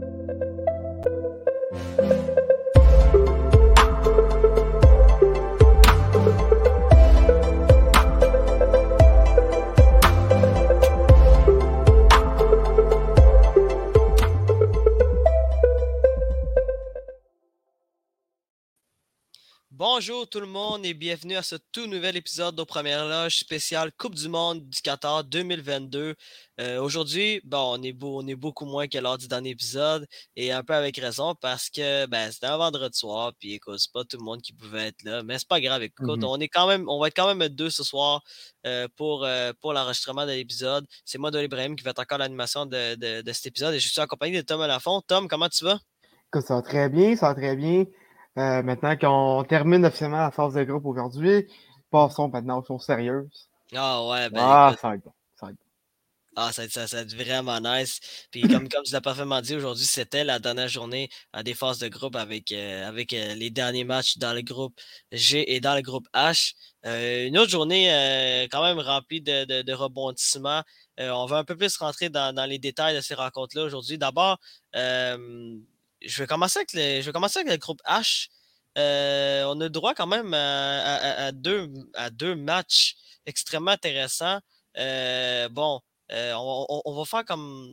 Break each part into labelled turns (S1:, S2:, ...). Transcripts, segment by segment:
S1: Thank you. Bonjour tout le monde et bienvenue à ce tout nouvel épisode de Première Loge spéciale Coupe du Monde du Qatar 2022. Euh, aujourd'hui, bon, on, est on est beaucoup moins que lors du dernier épisode et un peu avec raison parce que ben, c'était un vendredi soir puis écoute, c'est pas tout le monde qui pouvait être là, mais c'est pas grave. Écoute,
S2: Mhm.
S1: on est quand même, on va être quand même deux ce soir euh, pour, euh, pour l'enregistrement de l'épisode. C'est moi, Dolly Ibrahim, qui va être encore l'animation de, de- de cet épisode et je suis accompagné de Tom Lafont. Tom, comment tu vas?
S2: Écoute, ça va très bien, ça va très bien. Euh, maintenant qu'on termine officiellement la phase de groupe aujourd'hui, passons maintenant aux choses sérieuses.
S1: Ah ouais, ben
S2: ah, ça va être bon. Ça va être bon.
S1: Ah, ça, ça, ça va être vraiment nice. Puis comme, comme tu l'as parfaitement dit, aujourd'hui, c'était la dernière journée euh, des phases de groupe avec, euh, avec euh, les derniers matchs dans le groupe G et dans le groupe H. Euh, une autre journée quand même remplie de, de, de rebondissements. On va un peu plus rentrer dans, dans les détails de ces rencontres-là aujourd'hui. D'abord, je vais commencer avec le, je vais commencer avec le groupe H. Euh, on a droit quand même à, deux, matchs extrêmement intéressants. Euh, bon, euh, on, va faire comme.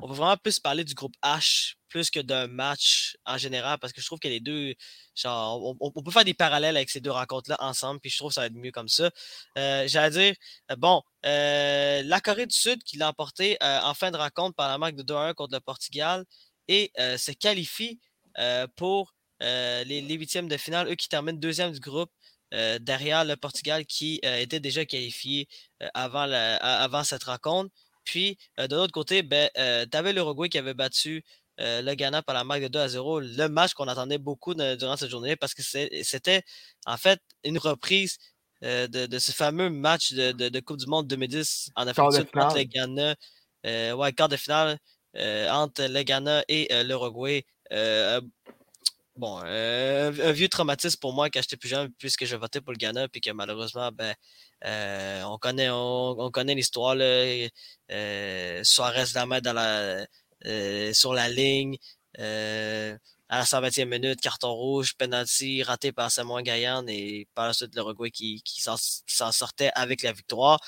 S1: On va vraiment plus parler du groupe H plus que d'un match en général parce que je trouve que les deux. Genre, on, on- peut faire des parallèles avec ces deux rencontres-là ensemble, puis je trouve que ça va être mieux comme ça. J'allais dire, bon, la Corée du Sud qui l'a emporté en fin de rencontre par la marque de 2-1 contre le Portugal et se qualifie pour euh, les, les huitièmes de finale, eux qui terminent deuxième du groupe. euh, derrière le Portugal qui euh, était déjà qualifié avant, la- avant cette rencontre. Puis, de l'autre côté, ben, tu avais l'Uruguay qui avait battu le Ghana par la marque de 2 à 0. Le match qu'on attendait beaucoup de- durant cette journée parce que c'était en fait une reprise de, de ce fameux match de, de- Coupe du Monde 2010 en Afrique du Sud entre le. Ghana, ouais, quart de finale entre le Ghana et l'Uruguay. Euh, Bon, euh, un vieux traumatisme pour moi quand j'étais plus jeune, puisque je votais pour le Ghana, puis que malheureusement, ben, euh, on connaît, on, on connaît l'histoire, Euh, Suarez la met dans la, euh, sur la ligne, à la 120e minute, carton rouge, penalty raté par Samoa Gayan et par la suite l'Uruguay qui, qui s'en sortait avec la victoire.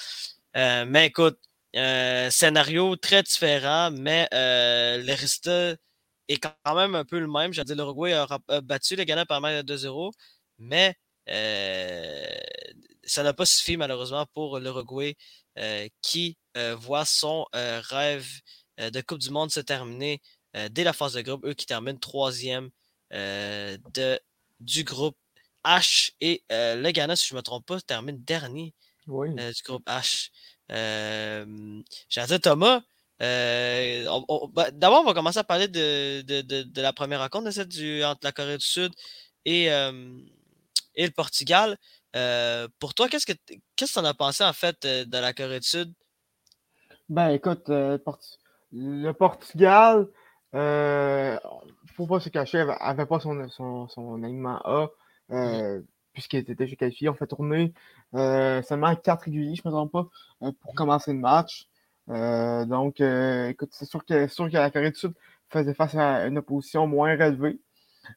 S1: Mais écoute, scénario très différent, mais le résultat est quand même un peu le même. Veux dire, l'Uruguay a, battu le Ghana par mal de 2-0, mais euh, ça n'a pas suffi malheureusement pour l'Uruguay euh, qui euh, voit son rêve de Coupe du Monde se terminer dès la phase de groupe. Eux qui terminent troisième de, du groupe H et le Ghana, si je ne me trompe pas, termine dernier
S2: Oui.
S1: du groupe H. J'allais dire, Thomas, euh, ben, d'abord, on va commencer à parler de, de, de- de la première rencontre de celle du, entre la Corée du Sud et, euh, et le Portugal. Euh, pour toi, qu'est-ce que qu'est-ce que en as pensé en fait de la Corée du Sud?
S2: Ben écoute, le Portugal, faut pas se cacher, avait, pas son, son, son alignement A, euh, puisqu'il était déjà qualifié. On fait tourner seulement quatre réguliers, je me trompe pas, pour commencer le match. Euh, donc, euh, écoute, c'est sûr que, c'est sûr que la Corée du Sud faisait face à une opposition moins relevée,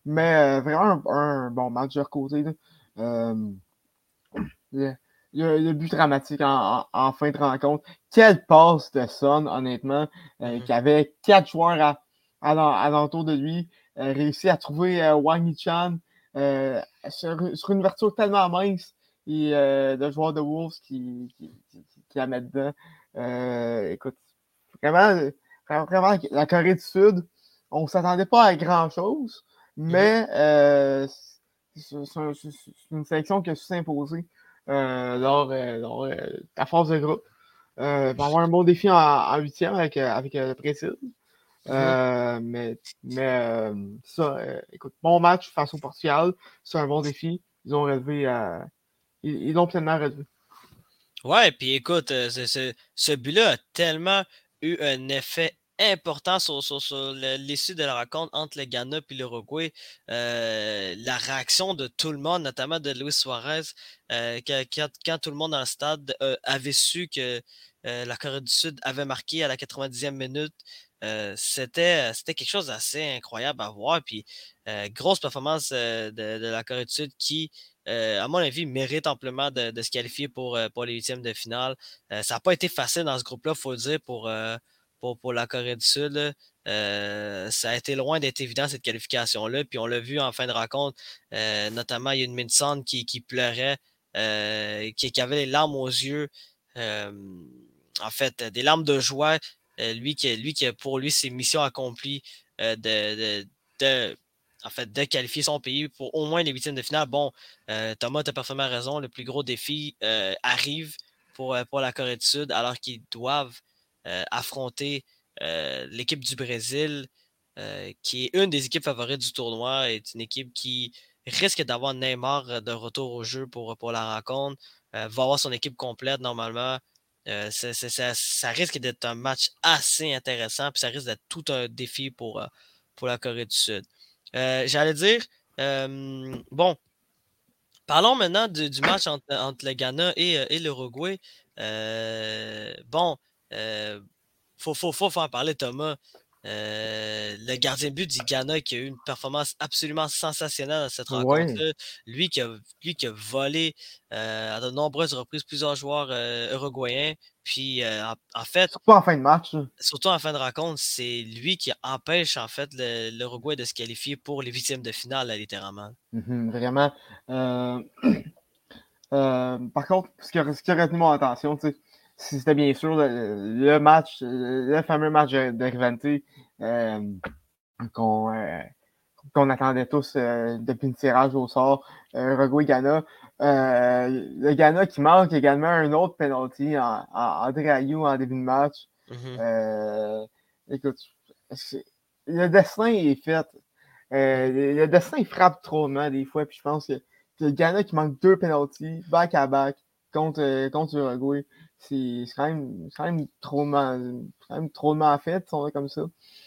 S2: mais euh, vraiment un, un bon match de leur côté. là. Le, le- le but dramatique en, en- en fin de rencontre. Quelle passe de Son, honnêtement,
S1: Mhm.
S2: qui avait quatre joueurs à, à, l'en- à l'entour de lui, réussi à trouver Wang Yichan euh, sur, sur une ouverture tellement mince et euh, le joueur de Wolves qui, qui, qui- qui la met dedans. Euh, écoute, vraiment, vraiment, la Corée du Sud, on ne s'attendait pas à grand-chose, mais euh, c'est une sélection qui a su s'imposer euh, lors, euh, lors, de la phase de groupe. Euh, va avoir un bon défi en, huitième avec, avec le Brésil. Euh, mais mais euh, ça, euh, écoute, bon match face au Portugal. C'est un bon défi. Ils ont relevé, ils ils l'ont pleinement relevé.
S1: Ouais, puis écoute, euh, ce, but-là a tellement eu un effet important sur, sur- sur l'issue de la rencontre entre le Ghana et l'Uruguay. Euh, la réaction de tout le monde, notamment de Luis Suarez, euh, quand, tout le monde dans le stade avait su que la Corée du Sud avait marqué à la 90e minute. c'était, c'était quelque chose d'assez incroyable à voir. Puis, grosse performance de, la Corée du Sud qui, à mon avis, mérite amplement de, se qualifier pour, pour les huitièmes de finale. ça n'a pas été facile dans ce groupe-là, il faut le dire, pour, pour, la Corée du Sud. ça a été loin d'être évident cette qualification-là. Puis on l'a vu en fin de rencontre, notamment il y a une Minson qui, pleurait, qui, avait les larmes aux yeux en fait, des larmes de joie. lui, qui, lui pour lui, c'est mission accomplie de, de, en fait, de qualifier son pays pour au moins les huitièmes de finale. Bon, Thomas, tu as parfaitement raison. Le plus gros défi arrive pour, pour la Corée du Sud alors qu'ils doivent affronter l'équipe du Brésil, qui est une des équipes favorites du tournoi, est une équipe qui risque d'avoir Neymar de retour au jeu pour, pour la rencontre, va avoir son équipe complète normalement. Euh, ça, risque d'être un match assez intéressant, puis ça risque d'être tout un défi euh, pour la Corée du Sud. Euh, j'allais dire, bon, parlons maintenant du, match entre, le Ghana et, et l'Uruguay. bon, il faut, faut, faut, en parler, Thomas. Euh, le gardien de but du Ghana qui a eu une performance absolument sensationnelle dans cette rencontre-là. Lui, qui a, lui qui a volé euh, à de nombreuses reprises plusieurs joueurs euh, uruguayens. Puis, en, fait.
S2: Surtout en fin de match.
S1: Surtout en fin de rencontre, c'est lui qui empêche en fait l'Uruguay de se qualifier pour les huitièmes de finale, littéralement.
S2: Mm-hmm, vraiment. par contre, ce qui, a, ce qui a retenu mon attention, tu sais c'était bien sûr le, match, le fameux match de Rivante euh, euh, qu'on attendait tous euh, depuis le tirage au sort, Uruguay-Ghana. le Ghana qui manque également un autre penalty en, en André Ayou en début de match. Mm-hmm. écoute, le destin est fait. le destin il frappe trop de des fois, puis je pense que, le Ghana qui manque deux penalties back à back contre, contre Uruguay c'est quand même, quand même trop mal, quand même trop mal fait, si on comme ça.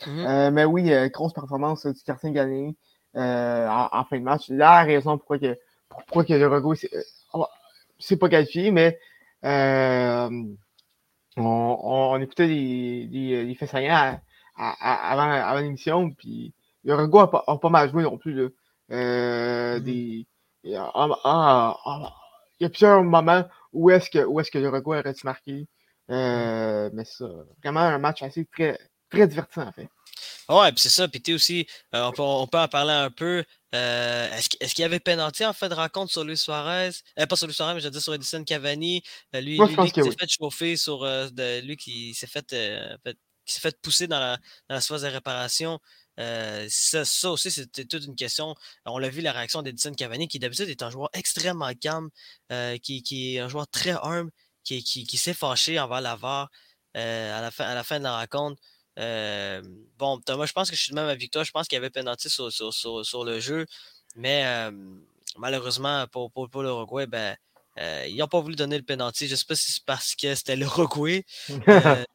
S2: Mm-hmm. Euh, mais oui, euh, grosse performance du quartier gagné euh, en, fin de match. La raison pourquoi que, pourquoi que le Rego c'est pas qualifié, mais on, on, écoutait des, des, faits saillants avant, avant l'émission, puis le Rego a, pas mal joué non plus. Là. Mm-hmm. des, il y a plusieurs moments où est-ce que, où est-ce que le Uruguay aurait marqué. Euh, mais ça, vraiment un match assez très, très divertissant en fait.
S1: Ouais, puis c'est ça. Puis tu aussi, euh, on, peut, on, peut, en parler un peu. Euh, est-ce, qu'il y avait pénalty en fait de rencontre sur Luis Suarez? Pas sur Luis Suarez, mais je dire sur Edison Cavani. lui, lui, qui s'est fait chauffer sur. De, lui qui s'est fait, qui s'est fait pousser dans la, dans la phase de réparation. Euh, ça, aussi, c'était toute une question. On l'a vu, la réaction d'Edison Cavani, qui d'habitude est un joueur extrêmement calme, euh, qui, est un joueur très humble, qui, qui, s'est fâché envers la VAR euh, à, la fin, à la fin de la rencontre. bon, Thomas, je pense que je suis de même avec toi. Je pense qu'il y avait pénalité sur, sur, le jeu, mais malheureusement, pour, pour, pour l'Uruguay, ben, euh, ils n'ont pas voulu donner le penalty. Je ne sais pas si c'est parce que c'était le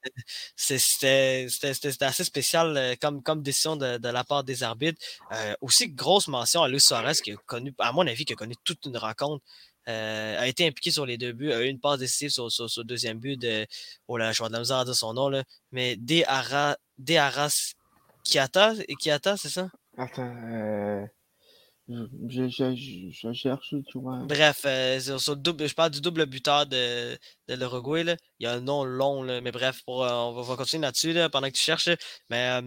S1: Euh, c'était assez spécial euh, comme, comme décision de, de, la part des arbitres. Euh, aussi, grosse mention à Luis Suarez, qui a connu, à mon avis, qui a connu toute une rencontre. a été impliqué sur les deux buts, a eu une passe décisive sur, sur, le deuxième but de. Oh là, je vois de la misère à dire son nom, là. Mais Dearas Kiata, Kiata c'est ça?
S2: Attends. Je, je, cherche, tu vois.
S1: Bref, euh, sur, double, je parle du double buteur de, de l'Uruguay. Il y a un nom long, là, mais bref, pour, euh, on, va, continuer là-dessus pendant que tu cherches. Mais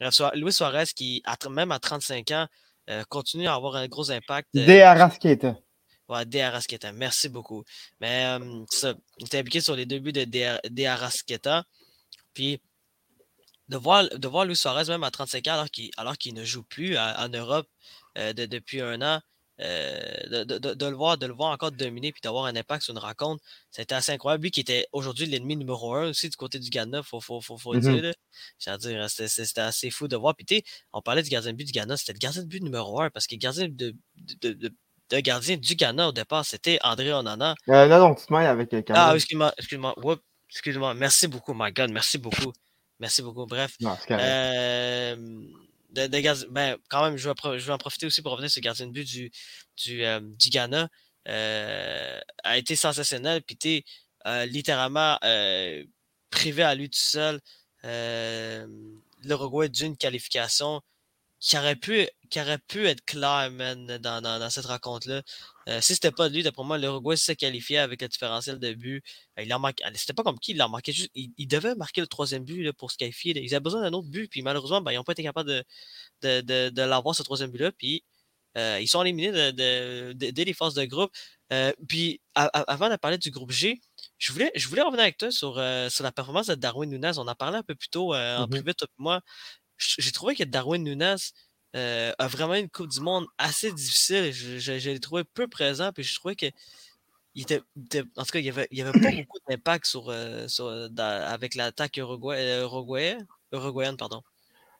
S1: euh, Luis Suarez, qui, même à 35 ans, continue à avoir un gros impact.
S2: De Arasqueta.
S1: Ouais, De Arasqueta. Merci beaucoup. Mais ça, il était impliqué sur les deux buts de De Arasqueta. Puis, de voir, de voir Luis Suarez, même à 35 ans, alors qu'il alors qu'il ne joue plus en Europe, euh, depuis un an, euh, de, le voir, de le voir encore dominer puis d'avoir un impact sur une rencontre, c'était assez incroyable. Lui qui était aujourd'hui l'ennemi numéro un aussi du côté du Ghana, il faut, faut, faut, le mm-hmm. dire. c'était assez fou de voir. Puis on parlait du gardien de but du Ghana, c'était le gardien de but numéro un parce que le gardien de, de, gardien du Ghana au départ, c'était André Onana.
S2: Euh, non, non, tu te avec
S1: Ah, excuse-moi, excuse-moi. excuse-moi. Merci beaucoup, my God, merci beaucoup. Merci beaucoup. Bref. Non, ben, quand même, je vais, en profiter aussi pour revenir sur le gardien de but du, du, euh, du Ghana. Euh, a été sensationnel, puis tu euh, littéralement privé à lui tout seul l'Uruguay d'une qualification qui aurait pu, qui aurait pu être clair, man, dans, dans, cette rencontre-là. Euh, si c'était pas lui, d'après moi, l'Uruguay s'est qualifié avec le différentiel de but. Euh, il a marqué. C'était pas comme qui, il a marqué juste. Il, devait marquer le troisième but là, pour se qualifier. Ils avaient besoin d'un autre but, puis malheureusement, ben, ils n'ont pas été capables de, de, de, de l'avoir, ce troisième but-là. Puis euh, ils sont éliminés de, dès les phases de groupe. puis avant de parler du groupe G, je voulais, je voulais revenir avec toi sur, sur la performance de Darwin Nunez. On en parlait un peu plus tôt en mm-hmm. privé, toi et moi j'ai trouvé que Darwin Nunes euh, a vraiment une Coupe du Monde assez difficile. Je, l'ai trouvé peu présent, puis je trouvais que il était, en tout cas, il n'y avait, avait pas beaucoup d'impact sur, euh, sur avec l'attaque uruguayenne. Pardon.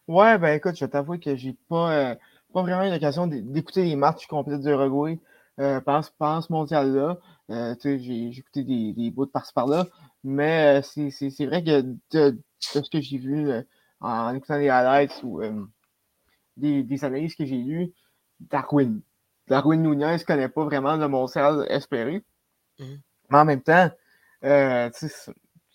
S2: Ouais, ben écoute, je vais t'avouer que j'ai pas, euh, pas vraiment eu l'occasion d'écouter les matchs complets du Uruguay pendant, ce mondial-là. j'ai écouté des, des bouts de par-ci par-là, mais c'est vrai que de ce que j'ai vu en écoutant des highlights ou euh, des, des, analyses que j'ai lues, Darwin. Darwin Nunez ne connaît pas vraiment le Montréal espéré. Mhm. Mais en même temps, euh,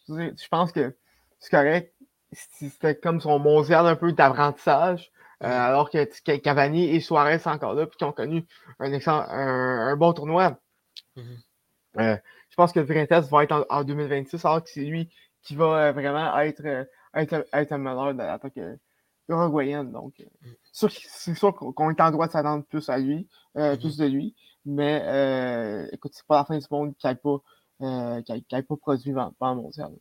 S2: je pense que c'est correct. C'était comme son mondial un peu d'apprentissage. Euh, mhm. alors que Cavani et Suarez sont encore là, puis qui ont connu un, un, bon tournoi. Mhm. je pense que le vrai test va être en, en 2026, alors que c'est lui qui va vraiment être être, être un meneur de l'attaque euh, uruguayenne. Donc, euh, mm. Sûr qu'on est en droit de s'attendre plus à lui, euh, mm-hmm. plus de lui. Mais écoute, c'est pas la fin du monde qu'il n'ait pas, pas produit pendant mon mondial.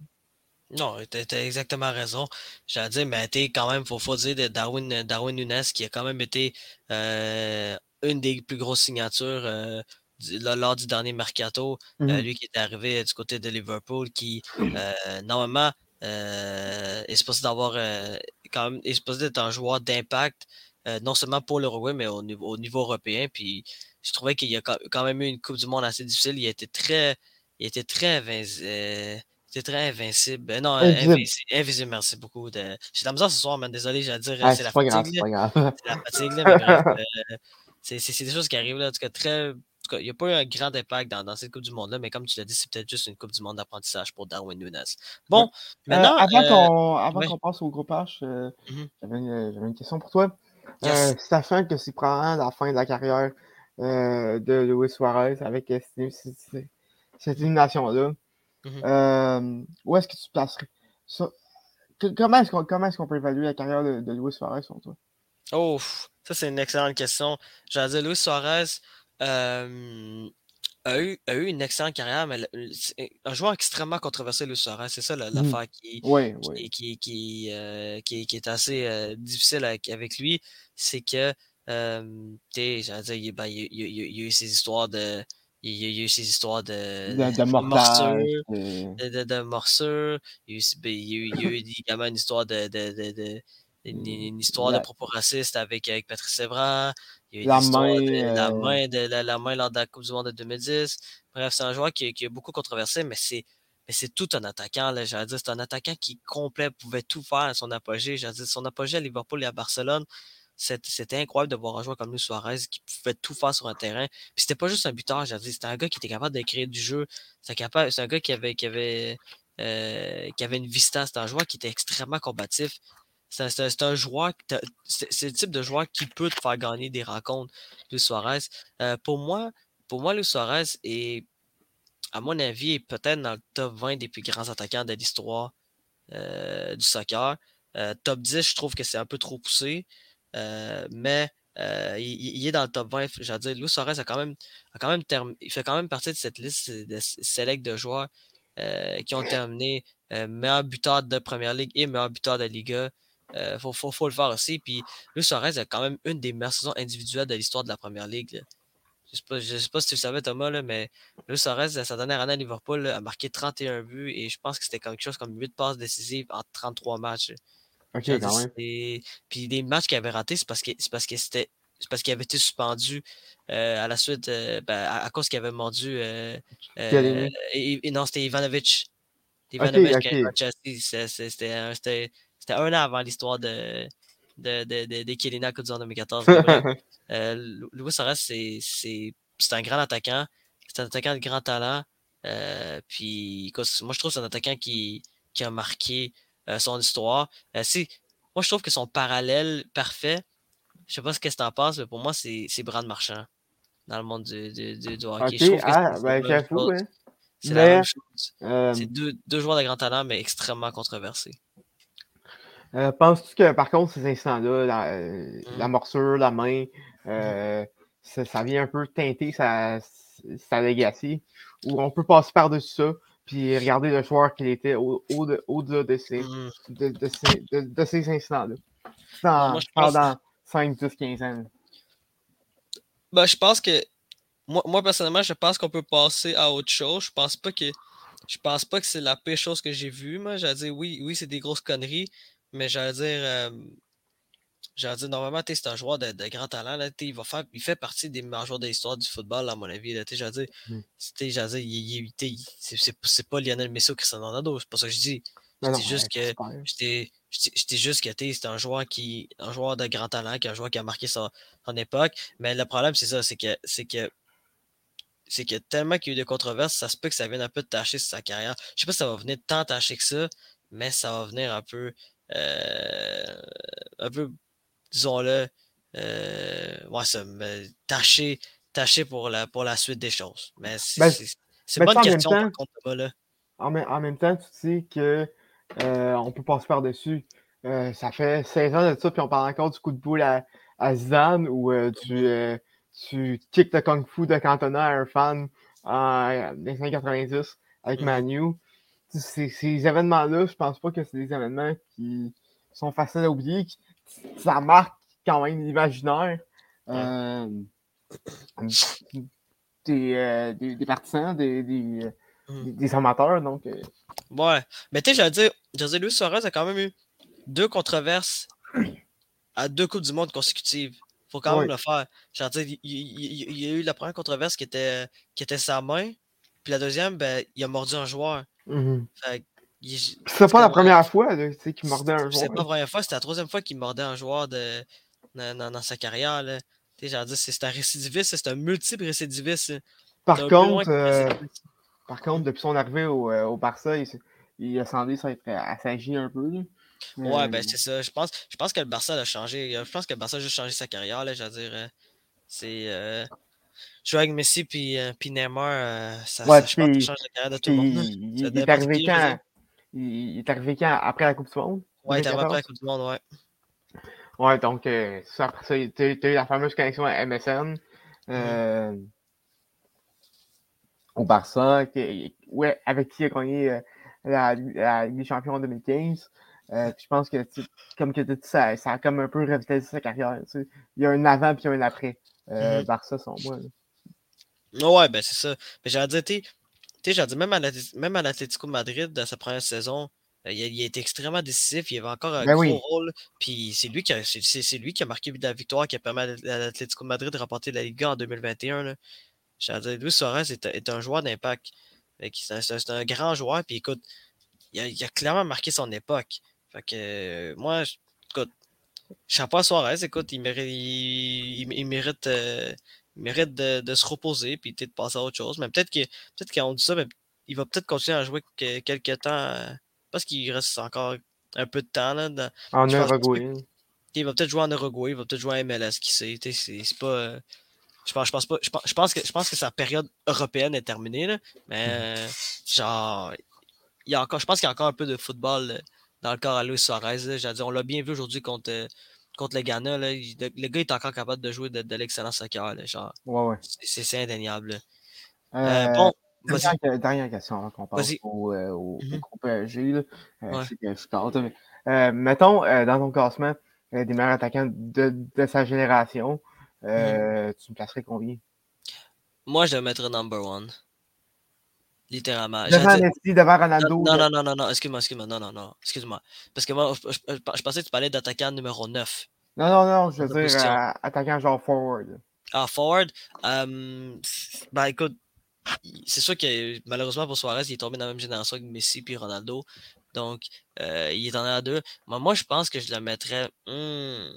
S1: Non, tu as exactement raison. J'allais dire, mais tu quand même, il faut, faut dire de Darwin, Darwin Nunes, qui a quand même été une des plus grosses signatures lors du dernier mercato. Mm-hmm. lui qui est arrivé du côté de Liverpool, qui, normalement, euh, est supposé d'avoir euh, quand même est supposé d'être un joueur d'impact, euh, non seulement pour l'Uruguay, mais au niveau, au niveau européen. Puis je trouvais qu'il a quand même eu une Coupe du Monde assez difficile. Il était très. Il était très c'était très invincible. Ben non, invisible. invisible. merci beaucoup. De... J'ai de la misère ce soir, mais désolé, j'allais dire,
S2: ah, c'est la, fatigue. C'est
S1: la fatigue. C'est des choses qui arrivent, là, en tout cas, très il n'y a pas eu un grand impact dans, cette Coupe du Monde-là, mais comme tu l'as dit, c'est peut-être juste une Coupe du Monde d'apprentissage pour Darwin Nunes. Bon, maintenant.
S2: Euh, avant qu'on passe au groupe H, euh, mmh j'avais une, question pour toi. Yes. Euh, que c'est probablement la fin de la carrière de Luis Suarez avec cette, élimination-là. Mmh où est-ce que tu placerais? Comment est-ce qu'on peut évaluer la carrière de, Luis Suarez selon toi?
S1: Oh, ça c'est une excellente question. J'allais dire Luis Suarez, a, eu, a eu une excellente carrière, mais un joueur extrêmement controversé, le Suarez. C'est ça mmh. l'affaire qui, qui, qui, euh, qui, est assez euh, difficile avec, avec lui. C'est que, euh, tu sais, dire, il, ben, il, il, il, y a eu ces histoires de. Il y a eu ces histoires de,
S2: de, de.
S1: Il y a eu, ben, il y a eu, il y a eu également une histoire de, une, histoire de propos racistes avec, avec Patrice Evra. Il y a eu la, main, de, la, euh main de, la, main lors de la Coupe du Monde de 2010. Bref, c'est un joueur qui, qui a beaucoup controversé, mais c'est mais c'est tout un attaquant. Là, dire, c'est un attaquant qui complet pouvait tout faire à son apogée. J'allais dire, son apogée à Liverpool et à Barcelone, c'était incroyable de voir un joueur comme Luis Suarez qui pouvait tout faire sur un terrain. Puis c'était pas juste un buteur, c'était un gars qui était capable de créer du jeu. C'est un gars qui avait, qui avait, euh, qui avait une vista. C'était un joueur qui était extrêmement combatif. C'est un, joueur, c'est le type de joueur qui peut te faire gagner des rencontres, Luis Suarez. Euh, pour moi, pour moi, Luis Suarez est, à mon avis, peut-être dans le top 20 des plus grands attaquants de l'histoire euh, du soccer. Euh, top 10, je trouve que c'est un peu trop poussé, mais il, est dans le top 20. J'allais dire, Luis Suarez a quand même, a quand même il fait quand même partie de cette liste de select de joueurs qui ont terminé meilleur buteur de Première Ligue et meilleur buteur de Liga. Il euh, faut, faut, le faire aussi. Puis Luis Suarez a quand même une des meilleures saisons individuelles de l'histoire de la première ligue. Je ne sais, pas si tu le savais, Thomas, là, mais Luis Suarez, sa dernière année à Liverpool, a marqué 31 buts et je pense que c'était quelque chose comme 8 passes décisives en 33 matchs.
S2: Ok, quand même.
S1: Puis les matchs qu'il avait ratés, c'est parce que parce que c'était parce qu'il avait été suspendu euh, à la suite euh, ben, à, cause qu'il avait mordu et, non c'était Ivanovic Ivanovic okay, c'était c'était un an avant l'histoire de, de, de, de, de Kelina en 2014. euh, Louis Suarez, c'est un grand attaquant. C'est un attaquant de grand talent. Euh, puis, moi, je trouve que c'est un attaquant qui, qui a marqué son histoire. moi, je trouve que son parallèle parfait, je sais pas ce que tu en penses, mais pour moi, c'est Brad Marchand dans le monde du, du, hockey.
S2: ah, ben,
S1: C'est la même chose. C'est deux, deux, joueurs de grand talent, mais extrêmement controversés.
S2: Euh, penses-tu que, par contre, ces instants-là, la, euh, la, mmh. morsure, la main, euh, ça, vient un peu teinter sa, sa legacy, ou on peut passer par-dessus ça, puis regarder le joueur qu'il était au-delà au, de, de, ces, mmh. de, de, ces, de, ces instants-là? Pendant, pendant 5, 10, 15 ans.
S1: Ben, je pense que moi, moi personnellement, je pense qu'on peut passer à autre chose. Je pense pas que je pense pas que c'est la pire chose que j'ai vue. Moi, j'allais dire oui, oui, c'est des grosses conneries, mais j'allais dire euh, j'allais dire normalement, c'est un joueur de, grand talent. Là, il va faire. Il fait partie des meilleurs joueurs de l'histoire du football, à mon avis. J'allais dire, j'allais dire, c'est pas Lionel Messi ou Cristiano Ronaldo, c'est pas ça que je dis. Juste que. J'étais juste que c'est un joueur qui. un joueur de grand talent, qui un joueur qui a marqué son, époque. Mais le problème, c'est ça, c'est que c'est que c'est que tellement qu'il y a eu de controverses, ça se peut que ça vienne un peu tâcher sa carrière. Je sais pas si ça va venir tant tâcher que ça, mais ça va venir un peu. Euh, un peu, disons-le. Euh, ouais, ça me tâcher, tâcher pour la, pour la suite des choses. Mais c'est ben, une bonne question, par contre, là.
S2: En, en, même temps, tu sais que euh, on peut passer par-dessus. Euh, ça fait 16 ans de ça, puis on parle encore du coup de boule à, à Zidane où euh, tu, tu kicks le kung fu de Cantona à un fan en 1990 avec mm. Manu. Ces, ces événements-là, je pense pas que c'est des événements qui sont faciles à oublier. ça marque quand même l'imaginaire des, des, des, partisans, des, des, mm. des amateurs. Donc,
S1: Ouais. Mais tu sais, j'allais dire, José Luis Suarez a quand même eu deux controverses à deux Coupes du Monde consécutives. Faut quand même le faire. Dire, il, il, y a eu la première controverse qui était, qui était sa main. Puis la deuxième, ben, il a mordu un joueur.
S2: Mm C'est pas la première fois qu'il mordait un joueur.
S1: C'est pas la première fois, c'était la troisième fois qu'il mordait un joueur de, dans, dans, sa carrière. Là. C'est un récidiviste, c'est un multiple récidiviste.
S2: Par contre, par contre, depuis son arrivée au, euh, au Barça, il, il a semblé s'agir un peu.
S1: Ouais, ben c'est ça. Je pense, je pense que le Barça a changé. Je pense que le Barça a juste changé sa carrière. Là, je veux dire, euh, c'est. Euh, jouer avec Messi puis, euh, puis Neymar, ça, ouais, ça je pense change la carrière de tout le monde. Il,
S2: il, est arrivé quand, il, est arrivé quand? Après la Coupe du Monde?
S1: Ouais, il est arrivé après la Coupe du Monde, ouais.
S2: Ouais, donc, ça, après ça, tu as eu la fameuse connexion à MSN. Euh, au Barça, qui, ouais, avec qui il a gagné euh, la, la, Ligue des Champions en 2015. Euh, je pense que, comme tu dit, ça, ça a comme un peu revitalisé sa carrière. Il y a un avant puis un après. Euh, mm-hmm. Barça, sans moi.
S1: Ouais, ben c'est ça. Mais j'ai dit, tu sais, j'ai dit, même à l'Atlético Madrid, dans sa première saison, il a, il a, été extrêmement décisif. Il avait encore un ben gros rôle. Puis c'est lui, qui a, lui qui a marqué la victoire qui a permis à l'Atlético Madrid de remporter la Liga en 2021. Là. Dire, Luis Suarez est, un joueur d'impact. C'est un, grand joueur, puis écoute, il a, clairement marqué son époque. Fait que euh, moi, écoute, chapeau Suarez, écoute, il mérite, il, mérite, euh, mérite de, se reposer, puis peut-être de passer à autre chose. Mais peut-être qu'on dit ça, mais il va peut-être continuer à jouer quelques temps, euh, parce qu'il reste encore un peu de temps. Là,
S2: en Uruguay.
S1: Il va peut-être jouer en Uruguay, il va peut-être jouer en MLS, qui sait. C'est pas. Je pense, je pense pas. Je pense, que, je pense que sa période européenne est terminée, là, mais mhm. genre. Il y a encore, je pense qu'il y a encore un peu de football euh, dans le corps à Luis Suarez. On l'a bien vu aujourd'hui contre, euh, contre le Ghana. Là. Le, gars est encore capable de jouer de, de l'excellent soccer. Là, genre,
S2: ouais, ouais.
S1: C'est indéniable.
S2: Euh, bon, dernière, dernière, question avant qu'on passe au, au, mm -hmm. groupe G. Là. Ouais. Mettons, dans ton classement, des meilleurs attaquants de, de sa génération, Mmh. Euh, tu me placerais combien?
S1: Moi, je le mettrais number one. Littéralement.
S2: Devant Messi, devant Ronaldo.
S1: Non, non, non, non, non, excuse-moi, excuse-moi, non, non, non, excuse-moi. Parce que moi, je, je, je, pensais que tu parlais d'attaquant numéro 9.
S2: Non, non, non, je veux dire euh, attaquant genre forward.
S1: Ah, forward? Um, ben écoute, c'est sûr que malheureusement pour Suarez, il est tombé dans la même génération que Messi et Ronaldo. Donc, euh, il est en a deux. Moi, moi, je pense que je le mettrais. Hmm,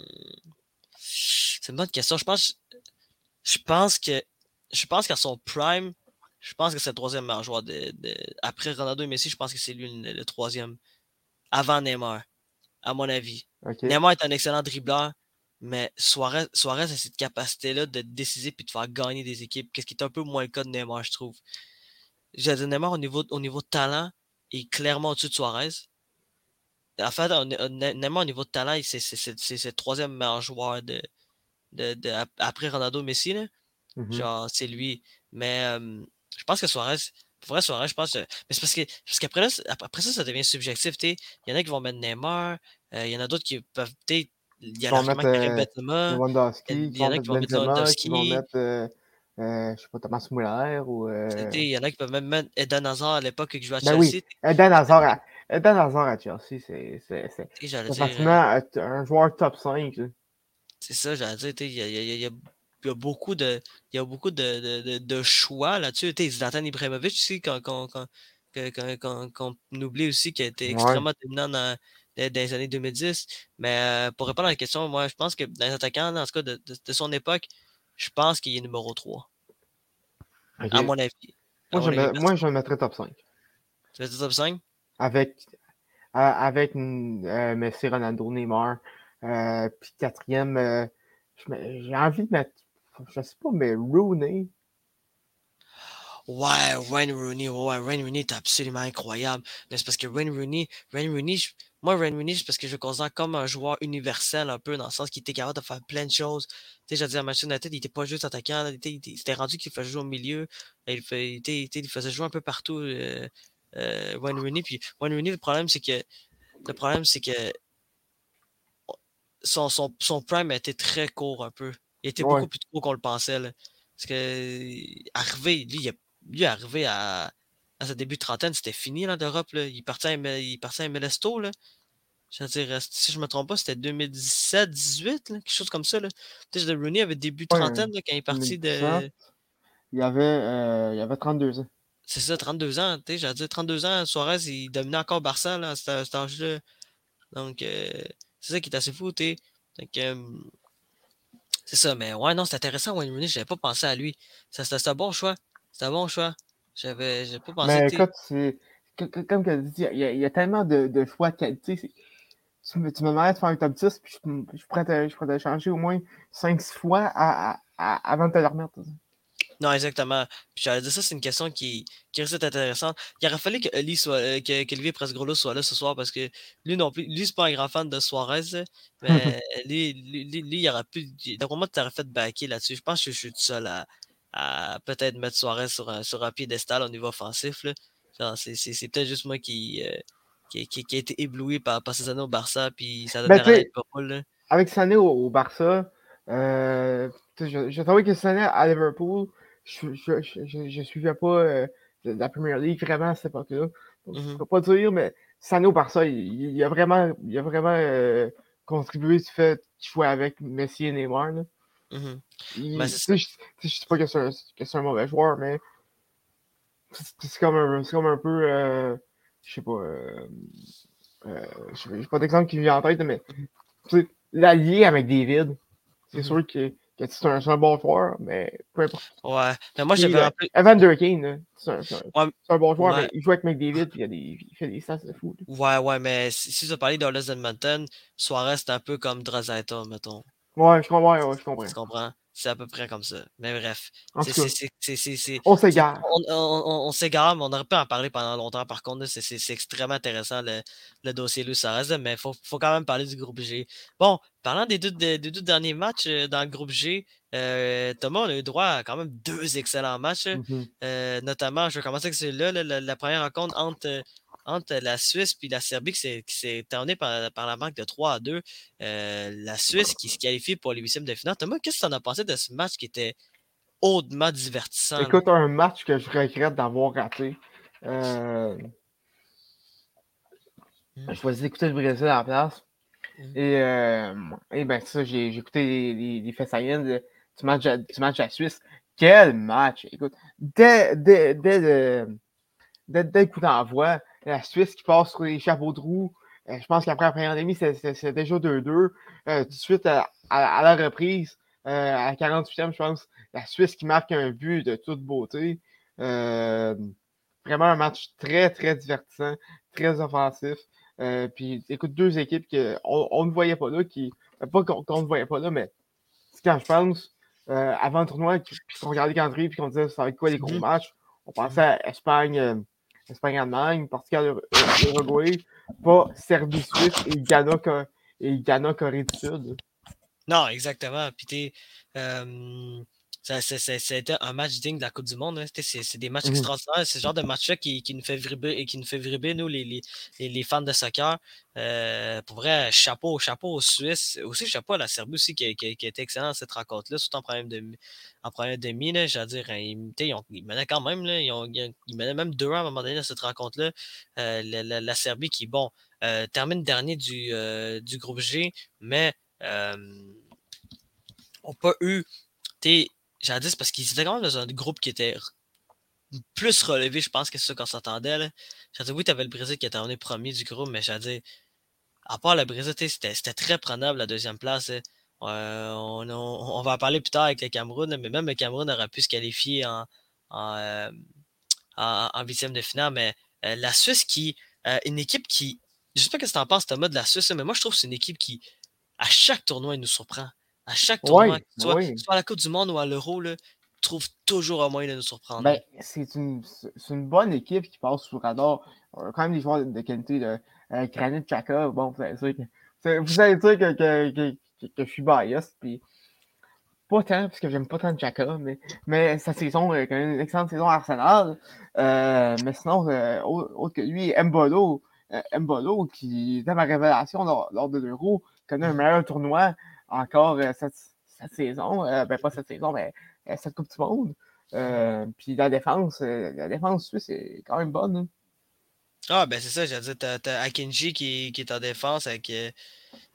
S1: c'est une bonne question. Je pense, je pense que je pense qu'à son prime, je pense que c'est le troisième meilleur joueur de, après Ronaldo et Messi, je pense que c'est lui le, troisième. avant Neymar, à mon avis. Neymar est un excellent dribbleur, mais Suarez, Suarez a cette capacité-là de décider puis de faire gagner des équipes, qu'est-ce qui est un peu moins le cas de Neymar, je trouve. J'ai dit Neymar au niveau, au niveau de talent est clairement au-dessus de Suarez. En fait, Neymar au niveau de talent, c'est le troisième meilleur joueur de, de, après Ronaldo Messi. Là. Mmh Genre, c'est lui. Mais je pense que Suarez, pour vrai, Suarez, je pense. mais c'est parce que parce qu'après après ça, ça devient subjectif. Il y en a qui vont mettre Neymar, il y en a d'autres qui peuvent peut-être. Il y en a qui
S2: mettent Benzema. Il y en a qui vont mettre Lewandowski. Qui vont mettre, euh, je sais pas, Thomas Muller ou.
S1: Il y en a qui peuvent même mettre Eden Hazard à l'époque qui jouait à
S2: Chelsea.
S1: Ben oui,
S2: Eden Hazard à, Eden Hazard à Chelsea, c'est. C'est pratiquement un joueur top 5.
S1: C'est ça, j'allais dire. Il y y, y a il y a beaucoup de, il y a beaucoup de, de, de choix là-dessus. Zlatan Ibrahimovic aussi, qu'on oublie aussi qu'il a été extrêmement dominant dans, les années 2010. Mais euh, pour répondre à la question, moi, je pense que dans les attaquants, dans ce cas de, de, son époque, je pense qu'il est numéro 3. À mon avis.
S2: Moi, je, avis, moi je le mettrais top 5.
S1: Tu mettrais top 5?
S2: Avec, euh, avec euh, Messi, Ronaldo, Neymar. Euh, puis quatrième, euh, j'ai envie de mettre je sais pas, mais Rooney.
S1: Ouais, Wayne Rooney, ouais, Wayne Rooney est absolument incroyable. Mais c'est parce que Wayne Rooney, Wayne Rooney, moi, Wayne Rooney, c'est parce que je le considère comme un joueur universel un peu, dans le sens qu'il était capable de faire plein de choses. Tu sais, j'ai dit à Manchester United, il était pas juste attaquant, il était, rendu qu'il faisait jouer au milieu, il, il, faisait jouer un peu partout, euh, euh, Wayne Rooney. Puis Wayne Rooney, le problème, c'est que, le problème, c'est que son, son, son prime été très court un peu. Il était beaucoup plus tôt qu'on le pensait. Là. Parce que arrivé, lui, il, est arrivé à, à ce début de trentaine, c'était fini là, d'Europe. Il partait à, il partait à Melesto. Là. Je veux dire, si je ne me trompe pas, c'était 2017-18, quelque chose comme ça. Là. Peut-être que Rooney avait début de trentaine quand il est parti de.
S2: Il avait, euh, il avait 32 ans.
S1: C'est ça, 32 ans. J'allais dire 32 ans, Suarez, il dominait encore Barça là, à cet, âge-là. Donc, euh, c'est ça qui est assez fou. Donc, euh, c'est ça, mais ouais, non, c'est intéressant, Wayne Rooney, j'avais pas pensé à lui. C'est un bon choix. C'est un bon choix. J'avais pas pensé
S2: Mais écoute, c'est. Comme tu dit, il y, a, tellement de, de choix de qualité. Tu me, tu me demandais de faire un top 10, puis je, je, pourrais te, je pourrais te changer au moins 5-6 fois à, à, avant de te le remettre.
S1: Non, exactement. Puis j'allais dire ça, c'est une question qui, qui risque d'être intéressante. Il aurait fallu que Oli soit, euh, que, qu'Olivier Presgrolo soit là ce soir parce que lui non plus, lui c'est pas un grand fan de Suarez, mais lui, lui, lui, il aurait pu, d'après moi, tu aurais fait backer là-dessus. Je pense que je suis tout seul à, à peut-être mettre Suarez sur un, sur un piédestal au niveau offensif. Là. c'est, c'est, c'est peut-être juste moi qui, euh, qui, qui, qui, a été ébloui par, par ses années au Barça, puis ça
S2: donne ben, Avec années au, au Barça, euh, je, je trouvais que année à Liverpool, je ne suivais pas euh, la Premier League vraiment à cette époque-là. Je ne mmh peux pas dire, mais Sano par ça, il, il, a vraiment, il a vraiment euh, contribué du fait qu'il jouait avec Messi et Neymar. Là. Mmh ben, je ne sais pas que c'est un, mauvais joueur, mais c'est comme, un, comme un peu. Euh, je sais pas. Je n'ai pas d'exemple qui me vient en tête, mais mmh l'allié avec David, c'est sûr que c'est un, un, bon joueur, mais peu importe.
S1: Ouais, mais moi j'avais
S2: un peu. Evander Kane, c'est un, ouais. un, bon joueur, mais il joue avec McDavid, puis il, a des, il fait des stats de fou.
S1: Ouais, ouais, mais si, si tu as parlé d'Orles Edmonton, Suarez c'est un peu comme Drazeta, mettons.
S2: Ouais, je comprends, ouais, je comprends.
S1: Tu comprends? C'est à peu près comme ça. Mais bref.
S2: On s'égare.
S1: On, on, on s'égare, mais on aurait pu en parler pendant longtemps. Par contre, c'est extrêmement intéressant le, le dossier Luis Suarez, mais il faut, faut, quand même parler du groupe G. Bon, parlant des deux, des, deux derniers matchs euh, dans le groupe G, euh, Thomas, on a eu droit à quand même deux excellents matchs. Mm-hmm. euh, notamment, je vais commencer avec celui-là, la, la, première rencontre entre entre la Suisse et la Serbie qui s'est terminée par, par, la manque de 3 à 2. Euh, la Suisse qui se qualifie pour les huitièmes de finale. Thomas, qu'est-ce que tu en as pensé de ce match qui était hautement divertissant?
S2: Écoute, un match que je regrette d'avoir raté. Euh... Mmh. Je choisi d'écouter le Brésil à la place. Mmh. Et, euh, et ben ça, j'ai écouté les, les, les faits du match, du match à la Suisse. Quel match! Écoute, dès, dès, dès, le, dès, dès le coup d'envoi, la Suisse qui passe sur les chapeaux de roue. Euh, je pense qu'après la première demi, c'est déjà 2-2. Euh, tout de suite, à, la reprise, euh, à la 48e, je pense, la Suisse qui marque un but de toute beauté. vraiment un match très, très divertissant, très offensif. puis écoute, deux équipes qu'on on ne voyait pas là, qui. Pas qu'on ne voyait pas là, mais quand je pense, avant le tournoi, puis qu'on regardait le calendrier, puis qu'on disait ça va être quoi les gros mm-hmm. matchs, on pensait à Espagne, Espagne-Allemagne, Portugal, Uruguay, pas Serbie-Suisse et Ghana, et Ghana, Corée du Sud.
S1: Non, exactement. Puis euh, ça, a été un match digne de la Coupe du Monde. Hein. C'est des matchs mmh extraordinaires. C'est ce genre de match-là qui, nous fait vibrer et qui nous fait vibrer, nous, les, les, fans de soccer. Euh, pour vrai, chapeau, chapeau aux Suisses. Aussi, chapeau à la Serbie aussi qui, qui, qui a été excellent dans cette rencontre-là, surtout en première demi. En première demi, je dire, hein, ils, menaient quand même. Là, ils, menaient même 2 à un moment donné dans cette rencontre-là. Euh, la, Serbie qui, bon, termine dernier du, du groupe G, mais n'ont pas eu. J'ai dit, parce qu'ils étaient quand même dans un groupe qui était plus relevé, je pense, que ce qu'on s'attendait. Dit, oui, tu avais le Brésil qui était terminé premier du groupe, mais dit, à part le Brésil, c'était très prenable la deuxième place. on, va en parler plus tard avec le Cameroun, mais même le Cameroun aurait pu se qualifier en, en, euh, huitième de finale. Mais euh, la Suisse, qui euh, une équipe qui. Je sais pas ce que tu en penses, Thomas, de la Suisse, mais moi, je trouve que c'est une équipe qui, à chaque tournoi, elle nous surprend. À chaque tournoi, soit, à la Coupe du Monde ou à l'Euro, trouve toujours un moyen de nous surprendre.
S2: Ben, c'est une, une, bonne équipe qui passe sous radar. On a quand même des joueurs de qualité de euh, Granit Chaka. Bon, vous savez dire que, vous savez dire que, que, que, que, je suis biased. Puis, pas tant, parce que j'aime pas tant Chaka, mais, mais sa saison est quand même une excellente saison à Arsenal. Euh, mais sinon, euh, autre que lui, Mbolo, euh, Mbolo, qui était ma révélation lors, lors de l'Euro, connaît un meilleur tournoi encore euh, cette, saison. Euh, ben, pas cette saison, mais euh, cette Coupe du Monde. puis la défense, la défense suisse est quand même bonne. Hein.
S1: Ah, ben c'est ça, j'ai dit, t'as Akinji qui, qui, est en défense avec.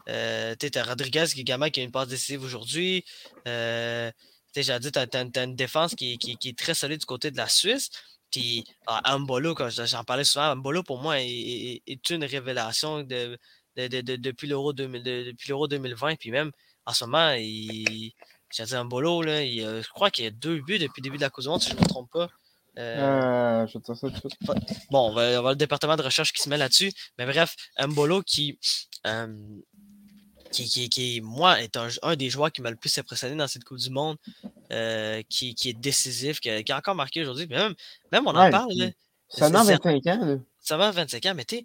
S1: Euh, t'as Rodriguez qui, également, qui a une passe décisive aujourd'hui. Euh, dit, t'as as, une défense qui, qui, est très solide du côté de la Suisse. Puis ah, Ambolo, quand j'en parlais souvent, Ambolo pour moi est, une révélation de, depuis l'Euro 2020. Puis même en ce moment, il, j'ai dit un bolo, là, je crois qu'il y a deux buts depuis le début de la Coupe du Monde, si je ne me trompe pas.
S2: Euh, je te ça tout de suite.
S1: Bon, on va, avoir le département de recherche qui se met là-dessus. Mais bref, Mbolo qui, qui, qui, qui, moi, est un, un, des joueurs qui m'a le plus impressionné dans cette Coupe du Monde, euh, qui, qui, est décisif, qui a, encore marqué aujourd'hui. Même, même on en parle.
S2: Ça a 25 ans.
S1: Ça va 25 ans, mais tu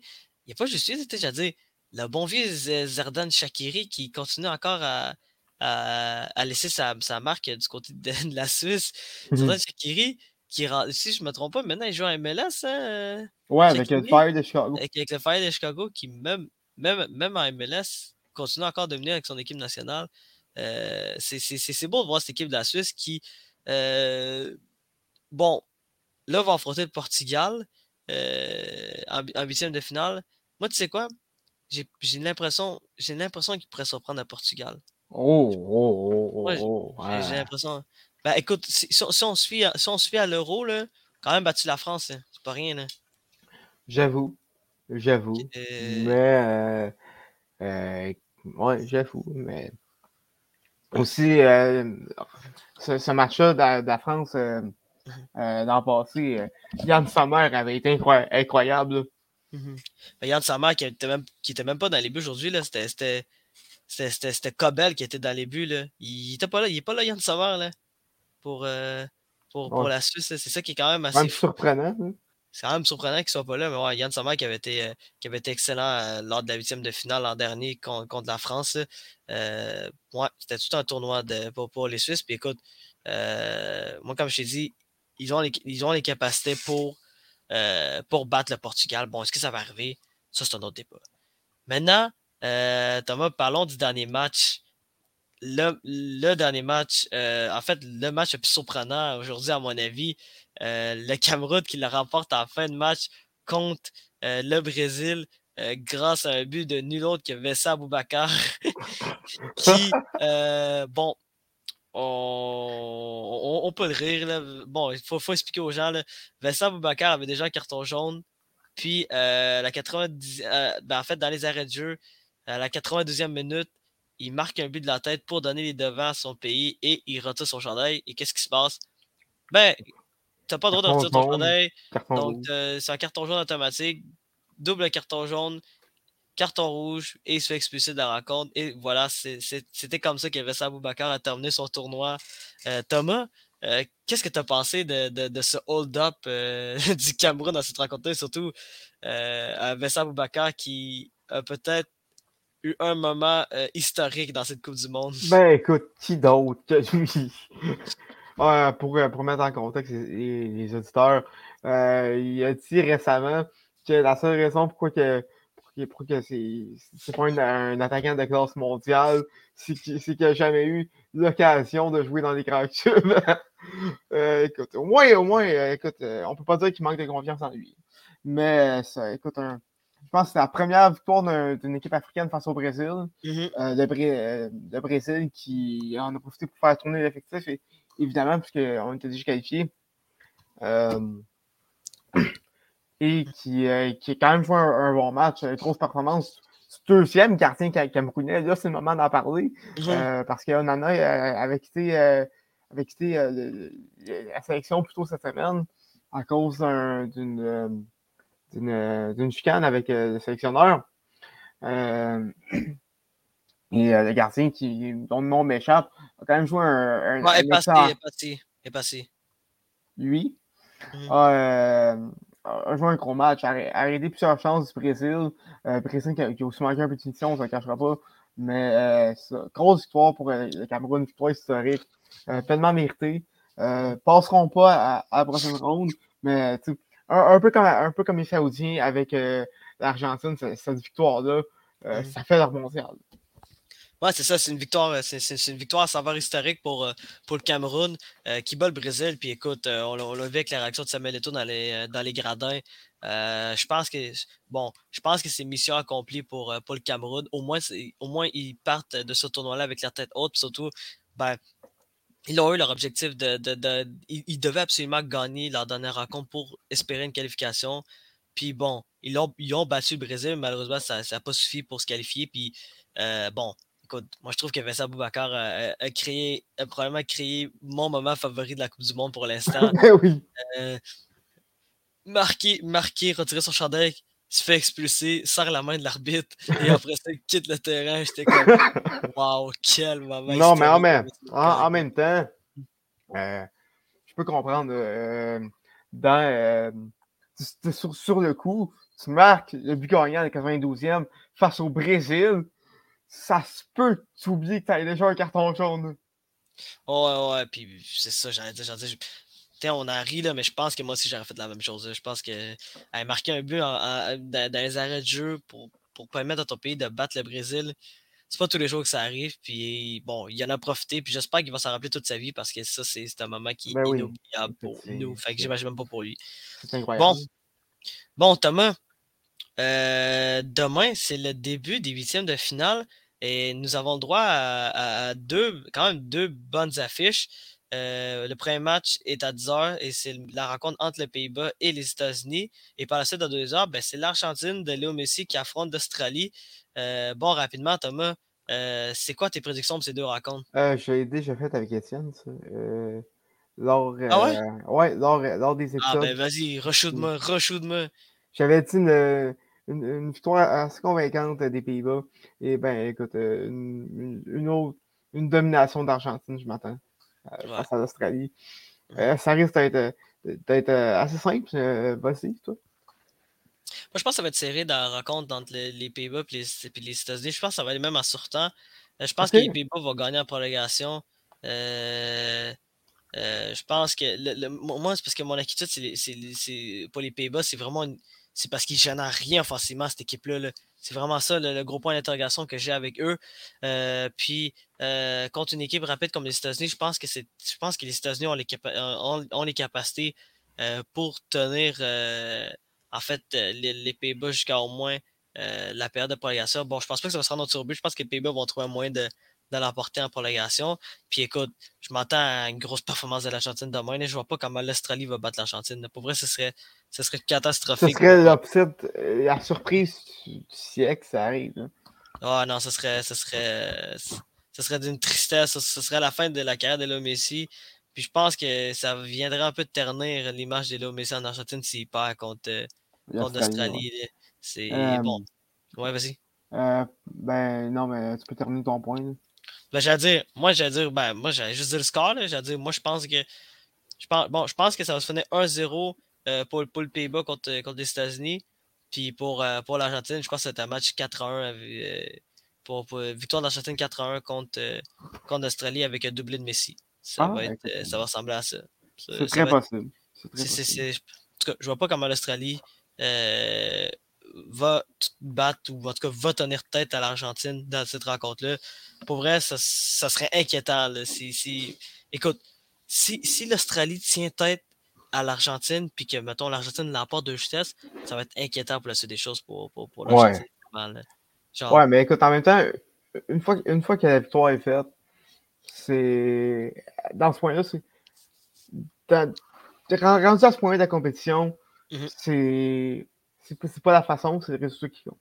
S1: il n'y a pas juste eu, j'ai dit, le bon vieux Zerdan Shakiri qui continue encore à, à, laisser sa, sa, marque du côté de, la Suisse. Mmh Zerdan Shakiri, qui, si je ne me trompe pas, maintenant il joue à MLS. Hein,
S2: ouais, avec le Fire de Chicago.
S1: Avec, le Fire de Chicago, qui même, même, même en MLS continue encore de venir avec son équipe nationale. Euh, c'est beau de voir cette équipe de la Suisse qui, euh, bon, là, va affronter le Portugal euh, en huitième de finale. Moi, tu sais quoi? J'ai l'impression j'ai l'impression qu'il pourrait surprendre à Portugal.
S2: Oh, oh, oh, oh,
S1: oh J'ai l'impression. Ben écoute, si, si, on se fie à, si on se à l'euro, quand même battu la France, hein. c'est pas rien. Là.
S2: J'avoue. J'avoue. Mais euh, euh, ouais, j'avoue. Mais aussi euh, ce, ce match-là de, la France euh, euh, dans le passé, Yann Sommer avait été incroyable.
S1: Yann Samar qui était, même, qui était même pas dans les buts aujourd'hui, c'était Cobel qui était dans les buts. Là. Il était pas là, il est pas là, Yann Samar, là, pour, euh, pour, pour la Suisse. C'est ça qui est quand même assez.
S2: surprenant. Hein.
S1: C'est quand même surprenant qu'il soit pas là, mais ouais, Yann Samar qui avait été, euh, qui avait été excellent euh, lors de la huitième de finale l'an dernier contre, contre, la France. Ouais, c'était tout un tournoi de, pour, pour les Suisses. Puis écoute, moi, comme je t'ai dit, ils ont les, ils ont les capacités pour euh, pour battre le Portugal. Bon, est-ce que ça va arriver? Ça, c'est un autre débat. Maintenant, euh, Thomas, parlons du dernier match. Le, dernier match, euh, en fait, le match le plus surprenant aujourd'hui, à mon avis, le Cameroun qui le remporte en fin de match contre le Brésil grâce à un but de nul autre que Vessa Aboubakar, qui, bon, on, peut le rire. Bon, il faut, expliquer aux gens. Là. Vincent Boubacar avait déjà un carton jaune. Puis, euh, la 90, euh, ben, en fait, dans les arrêts de jeu, à la 92e minute, il marque un but de la tête pour donner les devants à son pays et il retire son chandail. Et qu'est-ce qui se passe? Ben, t'as pas le droit de retirer ton chandail. Donc, euh, c'est un carton jaune automatique. Double carton jaune. Carton rouge et il se fait expulser de la rencontre. Et voilà, c'était comme ça qu'Evessa Boubacar a terminé son tournoi. Euh, Thomas, euh, qu'est-ce que tu as pensé de, ce hold-up euh, du Cameroun dans cette rencontre-là, surtout euh, Vessa Boubacar qui a peut-être eu un moment historique dans cette Coupe du Monde?
S2: Ben écoute, qui d'autre que lui? pour, pour mettre en contexte les, auditeurs, il a dit récemment que la seule raison pourquoi que pour que c'est pas un, attaquant de classe mondiale, c'est qu'il n'a jamais eu l'occasion de jouer dans les grands clubs. Euh, écoute, au moins, au moins, euh, écoute, euh, on peut pas dire qu'il manque de confiance en lui. Mais ça, écoute, je pense que c'est la première victoire d'une équipe africaine face au Brésil. Mm-hmm. le, Brésil qui en a profité pour faire tourner l'effectif, évidemment, puisqu'on était déjà qualifié et qui, euh, qui a quand même joué un, bon match, une grosse performance. Deuxième gardien camerounais, là, c'est le moment d'en parler. Mhm. Euh, parce que Nana euh, avait quitté, avait quitté la sélection plus tôt cette semaine à cause d'une d'une chicane avec le sélectionneur. et le gardien qui, dont le nom m'échappe a quand même joué un.
S1: un, est, passé, est, passé, est passé.
S2: Lui. Mhm a joué un gros match, a arrêté plusieurs chances du Brésil. Euh, Brésil qui a, aussi manqué un peu de finition, on ne se cachera pas. Mais euh, grosse victoire pour euh, le Cameroun, victoire historique, pleinement méritée. Passeront pas à, la prochaine ronde, mais un, un, peu comme, un peu comme les Saoudiens avec l'Argentine, cette, victoire-là, mm. ça fait leur mondial.
S1: C'est ça, c'est une victoire, euh, c'est, une victoire à savoir historique pour, euh, pour le Cameroun euh, qui bat le Brésil. Puis écoute, on, l'a vu avec la réaction de Samuel Eto'o dans les, dans les gradins. je pense que bon, je pense que c'est mission accomplie pour, pour le Cameroun. Au moins, au moins, ils partent de ce tournoi-là avec la tête haute. Puis surtout, ben, ils ont eu leur objectif de. de, ils, devaient absolument gagner leur dernière rencontre pour espérer une qualification. Puis bon, ils ont, battu le Brésil, malheureusement, ça n'a pas suffi pour se qualifier. Puis bon, écoute, moi je trouve que Vincent Boubacar a, créé, a probablement créé mon moment favori de la Coupe du Monde pour l'instant.
S2: Ben oui.
S1: Euh, marqué, marqué, retirer son chandail, se fait expulser, serre la main de l'arbitre et après ça, quitte le terrain. J'étais comme, waouh, quel moment.
S2: Non, mais en même, en, même temps, euh, je peux comprendre. Euh, dans, sur, sur, le coup, tu marques le but gagnant le 92e face au Brésil ça se peut t'oublier que t'as déjà un carton jaune.
S1: Ouais, ouais, puis c'est ça, j'allais dire, j'allais dire on a ri, là, mais je pense que moi aussi j'aurais fait la même chose. Je pense que marquer un but dans, les arrêts de jeu pour, pour permettre à ton pays de battre le Brésil, c'est pas tous les jours que ça arrive. Puis bon, il en a profité, puis j'espère qu'il va s'en rappeler toute sa vie parce que ça, c'est un moment qui est ben inoubliable pour nous. Fait que j'imagine même pas pour lui.
S2: C'est incroyable. Bon,
S1: bon Thomas, euh, demain, c'est le début des huitièmes de finale. Et nous avons le droit à, deux, quand même deux bonnes affiches. Euh, le premier match est à 10h et c'est la rencontre entre les Pays-Bas et les États-Unis. Et par la suite, à 2h, ben, c'est l'Argentine de Léo Messi qui affronte l'Australie. Euh, bon, rapidement, Thomas, c'est quoi tes prédictions pour ces deux rencontres?
S2: je l'ai déjà fait avec Étienne, ça. lors, ah ouais? ouais lors, lors, des épisodes. Ah
S1: ben vas-y, reshoot-moi, reshoot-moi.
S2: J'avais dit une, une, victoire assez convaincante des Pays-Bas. Et ben, écoute, euh, une, autre, une domination d'Argentine, je m'attends, euh, face à l'Australie. Euh, ça risque d'être assez simple. Vas-y, toi.
S1: Moi, je pense que ça va être serré dans la rencontre entre les, Pays-Bas et les, États-Unis. Je pense que ça va aller même en sortant. Je pense que les Pays-Bas vont gagner en prolongation. je pense que moi, c'est parce que mon inquiétude, c'est pour les Pays-Bas, c'est vraiment une, c'est parce qu'ils génèrent rien forcément, cette équipe-là. c'est vraiment ça le, gros point d'interrogation que j'ai avec eux. Euh, puis euh, contre une équipe rapide comme les États-Unis, je pense que. Je pense que les États-Unis ont les, les capacités euh, pour tenir en fait les, Pays-Bas jusqu'à au moins la période de prolongation. Bon, je pense pas que ça va se rendre au sur but. Je pense que les Pays-Bas vont trouver un moyen de, de l'emporter en prolongation. Puis écoute, je m'attends à une grosse performance de l'Argentine demain. Et je vois pas comment l'Australie va battre l'Argentine. Pour vrai, ce serait, ce serait catastrophique.
S2: Ce serait euh, la surprise du siècle, ça arrive.
S1: Ah non, ce serait, ce serait, ce serait d'une tristesse. Ce serait la fin de la carrière de Léo Messi. Puis je pense que ça viendrait un peu de ternir l'image de Léo Messi en Argentine s'il perd contre, contre l'Australie. C'est euh, bon. Ouais, vas-y.
S2: Euh, ben non, mais tu peux terminer ton point.
S1: Ben, j'allais dire, moi, j'allais dire, ben, moi, j'allais juste dire le score. J'allais dire, moi, je pense que. Je pense, bon, je pense que ça va se finir 1-0 euh, pour, pour, le Pays-Bas contre, contre les États-Unis. Puis pour, euh, pour l'Argentine, je crois que c'est un match 4-1. Pour, pour, victoire d'Argentine 4-1 contre, contre l'Australie avec un doublé de Messi. Ça, ah, va, être, ça va ressembler à ça.
S2: C'est très possible.
S1: en tout cas, je vois pas comment l'Australie euh, va battre ou en tout cas va tenir tête à l'Argentine dans cette rencontre-là. Pour vrai, ça, serait inquiétant. Si, écoute, si, si l'Australie tient tête à l'Argentine, puis que, mettons, l'Argentine l'emporte de justesse, ça va être inquiétant pour la suite des choses pour, pour, pour l'Argentine.
S2: Ouais. ouais, mais écoute, en même temps, une fois, une fois que la victoire est faite, c'est. Dans ce point-là, c'est. Rendu à ce point de la compétition, c'est c'est pas la façon, c'est le résultat qui compte.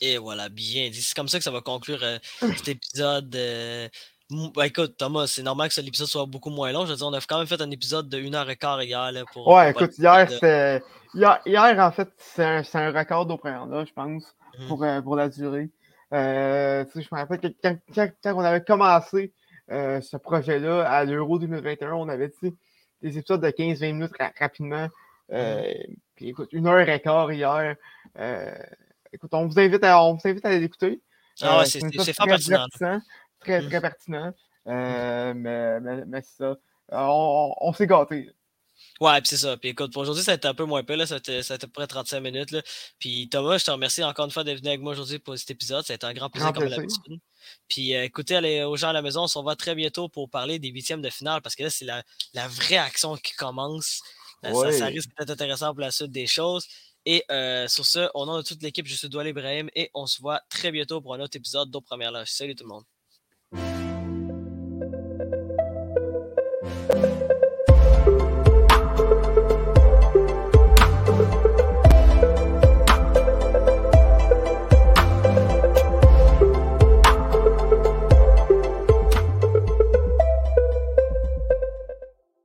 S1: Et voilà, bien dit. C'est comme ça que ça va conclure euh, cet épisode. Euh, bah, écoute, Thomas, c'est normal que l'épisode soit beaucoup moins long. Je veux dire, on a quand même fait un épisode de 1h15 hier. Là, pour,
S2: ouais, écoute, hier, c'était. Hier, en fait, c'est un, un, record là, je pense, mmh. pour, euh, pour la durée. Euh, je me rappelle que quand, quand, on avait commencé ce projet-là à l'Euro 2021, on avait des épisodes de 15-20 minutes rapidement. Euh, puis écoute, une heure et quart hier. Euh, écoute, on vous invite à, on vous invite à l'écouter.
S1: Ah ouais, euh, c'est très pertinent.
S2: Très, très pertinent. mais, mais, mais c'est ça. On, on s'est gâtés.
S1: Ouais, puis c'est ça. Puis écoute, pour aujourd'hui, ça a été un peu moins peu. Là. Ça, a été, à peu près 35 minutes. Là. Puis Thomas, je te remercie encore une fois d'être venu avec moi aujourd'hui pour cet épisode. Ça a été un grand plaisir comme l'habitude. Puis écoutez, allez, aux gens à la maison, on se revoit très bientôt pour parler des huitièmes de finale parce que là, c'est la, la, vraie action qui commence. Euh, ça, risque d'être intéressant pour la suite des choses. Et euh, sur ce, au nom de toute l'équipe, je suis Doual Ibrahim et on se voit très bientôt pour un autre épisode d'Au Première Loge. Salut tout le monde.